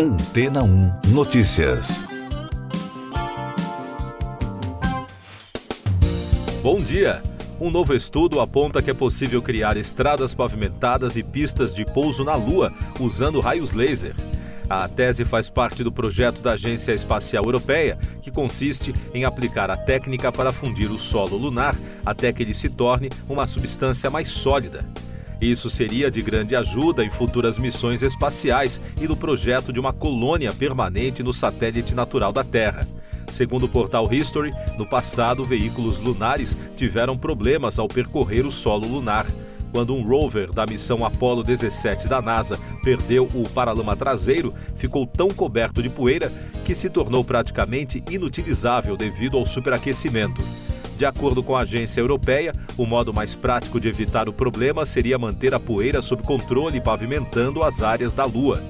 Antena 1 Notícias. Bom dia! Um novo estudo aponta que é possível criar estradas pavimentadas e pistas de pouso na Lua usando raios laser. A tese faz parte do projeto da Agência Espacial Europeia, que consiste em aplicar a técnica para fundir o solo lunar até que ele se torne uma substância mais sólida. Isso seria de grande ajuda em futuras missões espaciais e no projeto de uma colônia permanente no satélite natural da Terra. Segundo o portal History, no passado, veículos lunares tiveram problemas ao percorrer o solo lunar. Quando um rover da missão Apollo 17 da NASA perdeu o paralama traseiro, ficou tão coberto de poeira que se tornou praticamente inutilizável devido ao superaquecimento. De acordo com a agência europeia, o modo mais prático de evitar o problema seria manter a poeira sob controle pavimentando as áreas da Lua.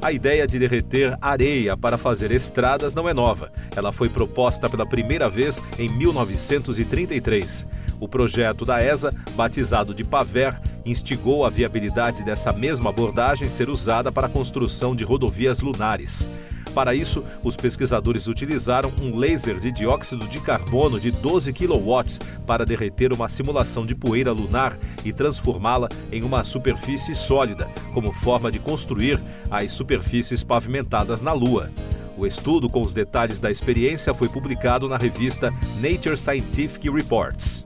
A ideia de derreter areia para fazer estradas não é nova. Ela foi proposta pela primeira vez em 1933. O projeto da ESA, batizado de PAVER, instigou a viabilidade dessa mesma abordagem ser usada para a construção de rodovias lunares. Para isso, os pesquisadores utilizaram um laser de dióxido de carbono de 12 kW para derreter uma simulação de poeira lunar e transformá-la em uma superfície sólida, como forma de construir as superfícies pavimentadas na Lua. O estudo com os detalhes da experiência foi publicado na revista Nature Scientific Reports.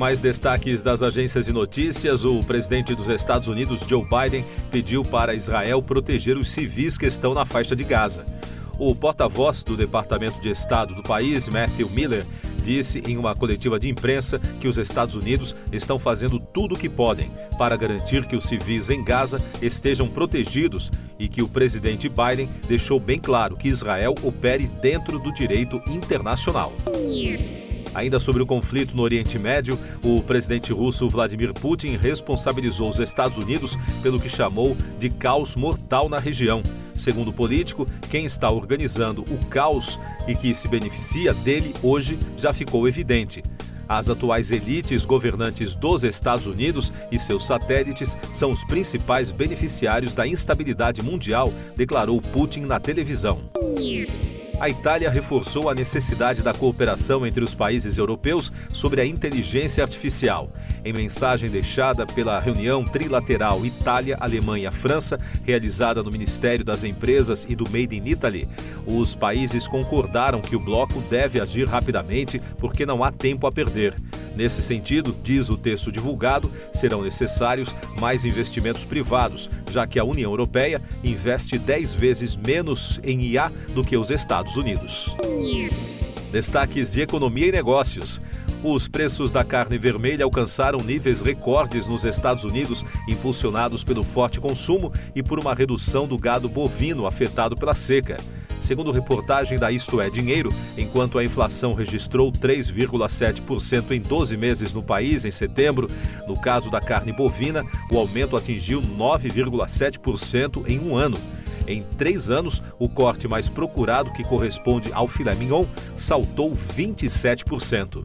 Mais destaques das agências de notícias: o presidente dos Estados Unidos, Joe Biden, pediu para Israel proteger os civis que estão na faixa de Gaza. O porta-voz do Departamento de Estado do país, Matthew Miller, disse em uma coletiva de imprensa que os Estados Unidos estão fazendo tudo o que podem para garantir que os civis em Gaza estejam protegidos e que o presidente Biden deixou bem claro que Israel opere dentro do direito internacional. Ainda sobre o conflito no Oriente Médio, o presidente russo Vladimir Putin responsabilizou os Estados Unidos pelo que chamou de caos mortal na região. Segundo o político, quem está organizando o caos e que se beneficia dele hoje já ficou evidente. As atuais elites governantes dos Estados Unidos e seus satélites são os principais beneficiários da instabilidade mundial, declarou Putin na televisão a Itália reforçou a necessidade da cooperação entre os países europeus sobre a inteligência artificial. Em mensagem deixada pela reunião trilateral Itália-Alemanha-França, realizada no Ministério das Empresas e do Made in Italy, os países concordaram que o bloco deve agir rapidamente porque não há tempo a perder. Nesse sentido, diz o texto divulgado, serão necessários mais investimentos privados, já que a União Europeia investe 10 vezes menos em IA do que os Estados Unidos. Destaques de economia e negócios. Os preços da carne vermelha alcançaram níveis recordes nos Estados Unidos, impulsionados pelo forte consumo e por uma redução do gado bovino afetado pela seca. Segundo reportagem da Isto é Dinheiro, enquanto a inflação registrou 3,7% em 12 meses no país em setembro, no caso da carne bovina, o aumento atingiu 9,7% em um ano. Em três anos, o corte mais procurado, que corresponde ao filé mignon, saltou 27%.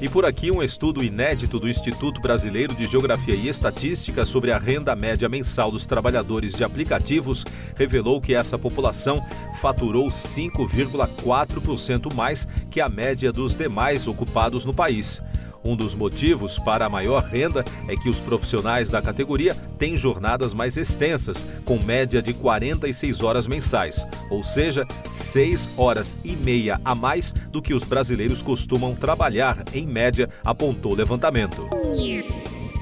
E por aqui, um estudo inédito do Instituto Brasileiro de Geografia e Estatística sobre a renda média mensal dos trabalhadores de aplicativos revelou que essa população faturou 5,4% mais que a média dos demais ocupados no país. Um dos motivos para a maior renda é que os profissionais da categoria têm jornadas mais extensas, com média de 46 horas mensais, ou seja, 6 horas e meia a mais do que os brasileiros costumam trabalhar, em média, apontou o levantamento.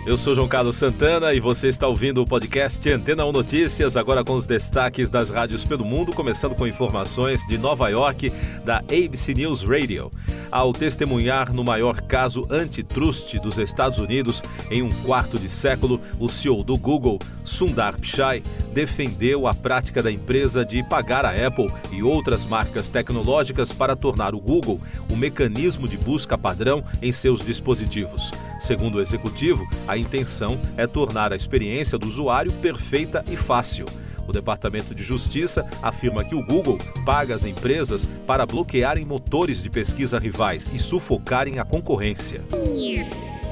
Eu sou João Carlos Santana e você está ouvindo o podcast Antena 1 Notícias, agora com os destaques das rádios pelo mundo, começando com informações de Nova York, da ABC News Radio. Ao testemunhar no maior caso antitrust dos Estados Unidos em um quarto de século, o CEO do Google, Sundar Pichai, defendeu a prática da empresa de pagar a Apple e outras marcas tecnológicas para tornar o Google o mecanismo de busca padrão em seus dispositivos. Segundo o executivo, a intenção é tornar a experiência do usuário perfeita e fácil. O Departamento de Justiça afirma que o Google paga as empresas para bloquearem motores de pesquisa rivais e sufocarem a concorrência.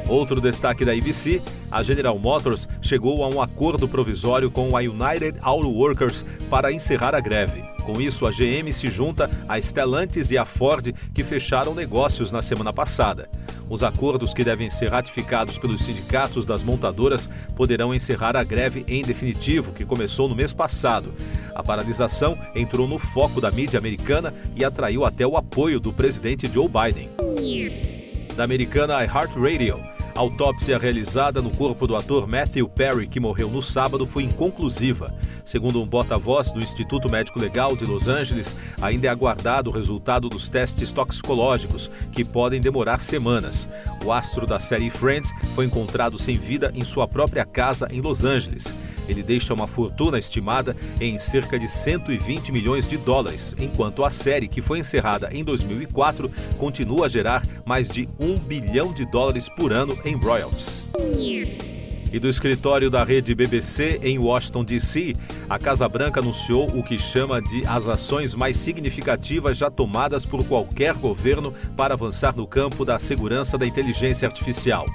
Outro destaque da ABC, a General Motors chegou a um acordo provisório com a United Auto Workers para encerrar a greve. Com isso, a GM se junta a Stellantis e a Ford, que fecharam negócios na semana passada. Os acordos que devem ser ratificados pelos sindicatos das montadoras poderão encerrar a greve em definitivo, que começou no mês passado. A paralisação entrou no foco da mídia americana e atraiu até o apoio do presidente Joe Biden. Da americana iHeartRadio, a autópsia realizada no corpo do ator Matthew Perry, que morreu no sábado, foi inconclusiva. Segundo um porta-voz do Instituto Médico Legal de Los Angeles, ainda é aguardado o resultado dos testes toxicológicos, que podem demorar semanas. O astro da série Friends foi encontrado sem vida em sua própria casa em Los Angeles. Ele deixa uma fortuna estimada em cerca de 120 milhões de dólares, enquanto a série, que foi encerrada em 2004, continua a gerar mais de um bilhão de dólares por ano em royalties. E do escritório da rede BBC em Washington, D.C., a Casa Branca anunciou o que chama de as ações mais significativas já tomadas por qualquer governo para avançar no campo da segurança da inteligência artificial.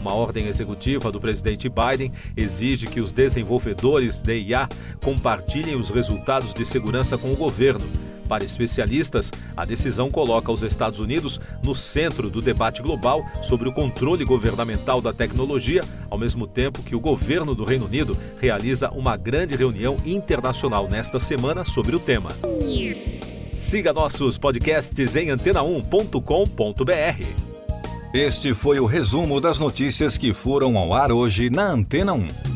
Uma ordem executiva do presidente Biden exige que os desenvolvedores de IA compartilhem os resultados de segurança com o governo. Para especialistas, a decisão coloca os Estados Unidos no centro do debate global sobre o controle governamental da tecnologia, ao mesmo tempo que o governo do Reino Unido realiza uma grande reunião internacional nesta semana sobre o tema. Siga nossos podcasts em antena1.com.br. Este foi o resumo das notícias que foram ao ar hoje na Antena 1.